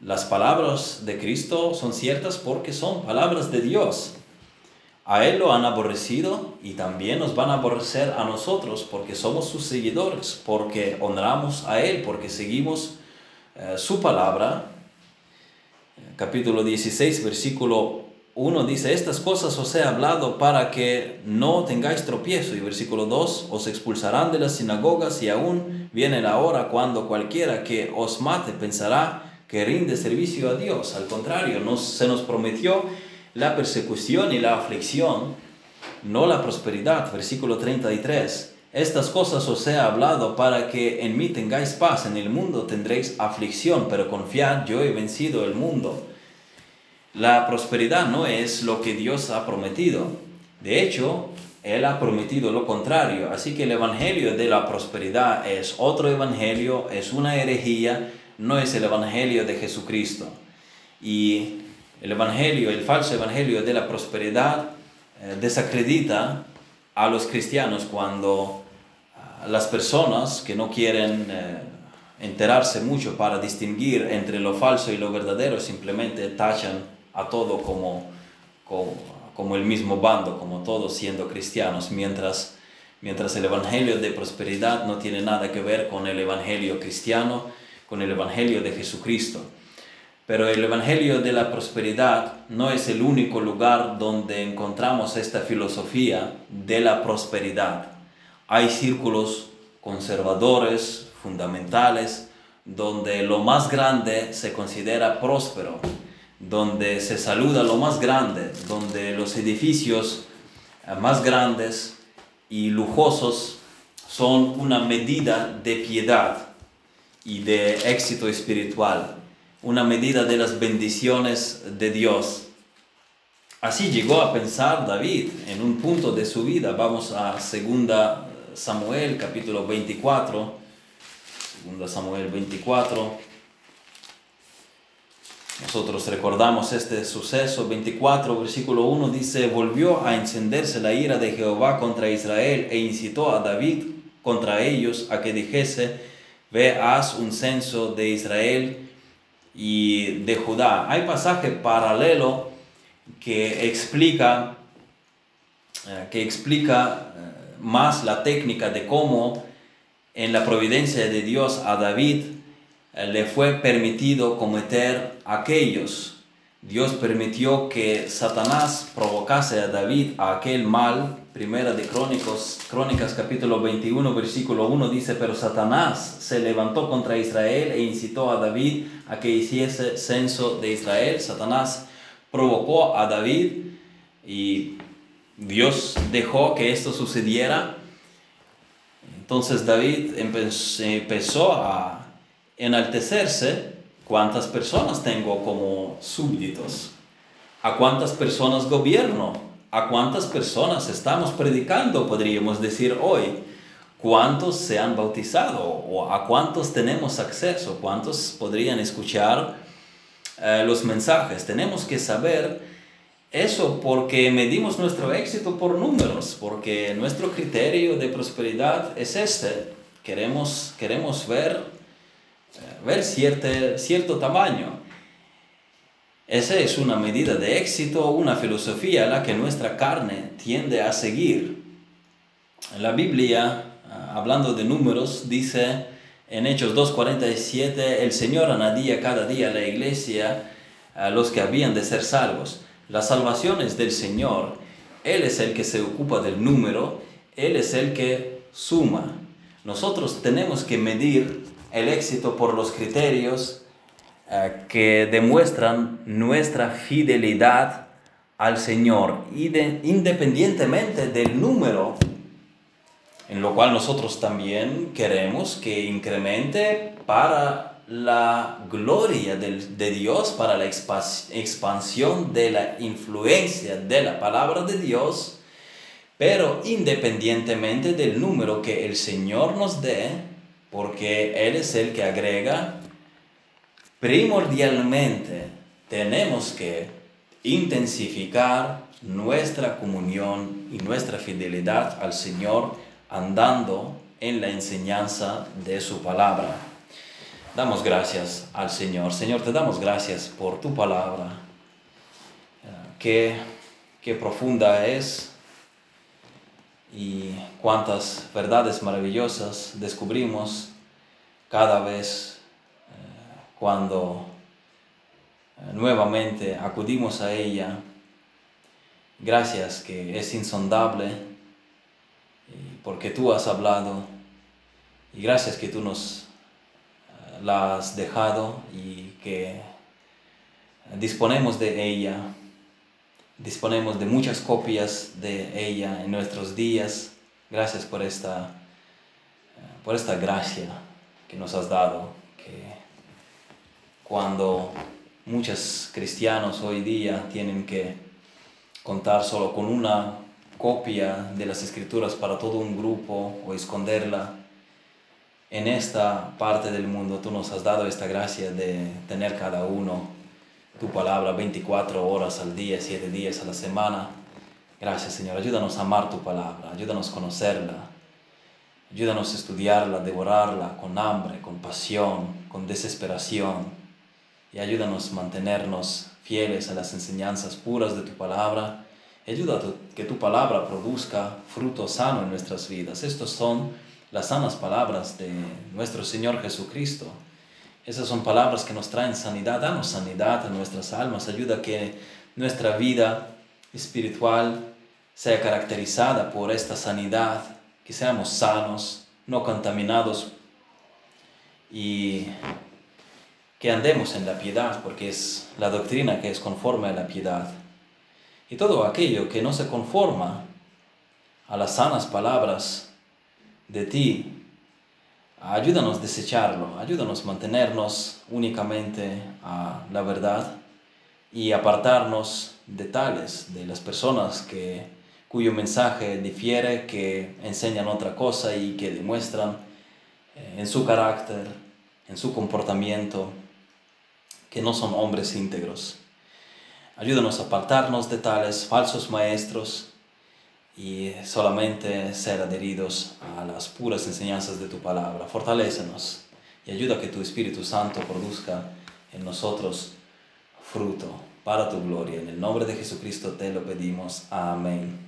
las palabras de Cristo son ciertas porque son palabras de Dios. A Él lo han aborrecido y también nos van a aborrecer a nosotros porque somos sus seguidores, porque honramos a Él, porque seguimos eh, su palabra. Capítulo 16, versículo 1 dice, estas cosas os he hablado para que no tengáis tropiezo. Y versículo 2, os expulsarán de las sinagogas y aún viene la hora cuando cualquiera que os mate pensará que rinde servicio a Dios. Al contrario, nos, se nos prometió la persecución y la aflicción, no la prosperidad. Versículo 33. Estas cosas os he hablado para que en mí tengáis paz. En el mundo tendréis aflicción, pero confiad, yo he vencido el mundo. La prosperidad no es lo que Dios ha prometido. De hecho, Él ha prometido lo contrario. Así que el Evangelio de la prosperidad es otro Evangelio, es una herejía, no es el Evangelio de Jesucristo. Y el Evangelio, el falso Evangelio de la prosperidad eh, desacredita a los cristianos cuando las personas que no quieren eh, enterarse mucho para distinguir entre lo falso y lo verdadero simplemente tachan a todo como, como, el mismo bando, como todos siendo cristianos, mientras, mientras el Evangelio de prosperidad no tiene nada que ver con el Evangelio cristiano, con el Evangelio de Jesucristo. Pero el Evangelio de la prosperidad no es el único lugar donde encontramos esta filosofía de la prosperidad. Hay círculos conservadores, fundamentales, donde lo más grande se considera próspero donde se saluda lo más grande, donde los edificios eh, más grandes y lujosos son una medida de piedad y de éxito espiritual, una medida de las bendiciones de Dios. Así llegó a pensar David en un punto de su vida. Vamos a 2 Samuel capítulo 24. 2 Samuel 24. Nosotros recordamos este suceso, 24, versículo 1 dice, volvió a encenderse la ira de Jehová contra Israel e incitó a David contra ellos a que dijese, ve, haz un censo de Israel y de Judá. Hay pasaje paralelo que explica eh, que explica eh, más la técnica de cómo en la providencia de Dios a David eh, le fue permitido cometer aquellos. Dios permitió que Satanás provocase a David a aquel mal. Primera de Crónicos, Crónicas capítulo 21 versículo 1 dice, pero Satanás se levantó contra Israel e incitó a David a que hiciese censo de Israel. Satanás provocó a David y Dios dejó que esto sucediera. Entonces David empezó a enaltecerse. ¿Cuántas personas tengo como súbditos? ¿A cuántas personas gobierno? ¿A cuántas personas estamos predicando, podríamos decir hoy? ¿Cuántos se han bautizado? ¿O a cuántos tenemos acceso? ¿Cuántos podrían escuchar eh, los mensajes? Tenemos que saber eso porque medimos nuestro éxito por números, porque nuestro criterio de prosperidad es este. Queremos, queremos ver, eh, ver cierto, cierto tamaño. Esa es una medida de éxito, una filosofía a la que nuestra carne tiende a seguir. La Biblia, ah, hablando de números, dice en Hechos 2.47, el Señor añadía cada día a la iglesia a los que habían de ser salvos. La salvación es del Señor. Él es el que se ocupa del número. Él es el que suma. Nosotros tenemos que medir el éxito por los criterios eh, que demuestran nuestra fidelidad al Señor, independientemente del número en lo cual nosotros también queremos que incremente para la gloria de, Dios, para la expansión de la influencia de la palabra de Dios, pero independientemente del número que el Señor nos dé, porque Él es el que agrega, primordialmente tenemos que intensificar nuestra comunión y nuestra fidelidad al Señor andando en la enseñanza de su palabra. Damos gracias al Señor. Señor, te damos gracias por tu palabra. Eh, qué, qué profunda es y cuántas verdades maravillosas descubrimos cada vez eh, cuando eh, nuevamente acudimos a ella. Gracias que es insondable porque tú has hablado y gracias que tú nos la has dejado y que disponemos de ella, disponemos de muchas copias de ella en nuestros días. Gracias por esta, por esta gracia que nos has dado, que cuando muchos cristianos hoy día tienen que contar solo con una copia de las escrituras para todo un grupo o esconderla, en esta parte del mundo tú nos has dado esta gracia de tener cada uno tu palabra 24 horas al día, 7 días a la semana. Gracias Señor, ayúdanos a amar tu palabra, ayúdanos a conocerla, ayúdanos a estudiarla, devorarla con hambre, con pasión, con desesperación y ayúdanos a mantenernos fieles a las enseñanzas puras de tu palabra. Ayuda a que tu palabra produzca fruto sano en nuestras vidas. Estos son las sanas palabras de nuestro Señor Jesucristo. Esas son palabras que nos traen sanidad, danos sanidad en nuestras almas, ayuda a que nuestra vida espiritual sea caracterizada por esta sanidad, que seamos sanos, no contaminados y que andemos en la piedad, porque es la doctrina que es conforme a la piedad. Y todo aquello que no se conforma a las sanas palabras de ti. Ayúdanos a desecharlo, ayúdanos a mantenernos únicamente a la verdad y apartarnos de tales, de las personas que, cuyo mensaje difiere, que enseñan otra cosa y que demuestran eh, en su carácter, en su comportamiento, que no son hombres íntegros. Ayúdanos a apartarnos de tales falsos maestros y solamente ser adheridos a las puras enseñanzas de tu palabra. Fortalécenos y ayuda a que tu Espíritu Santo produzca en nosotros fruto para tu gloria. En el nombre de Jesucristo te lo pedimos. Amén.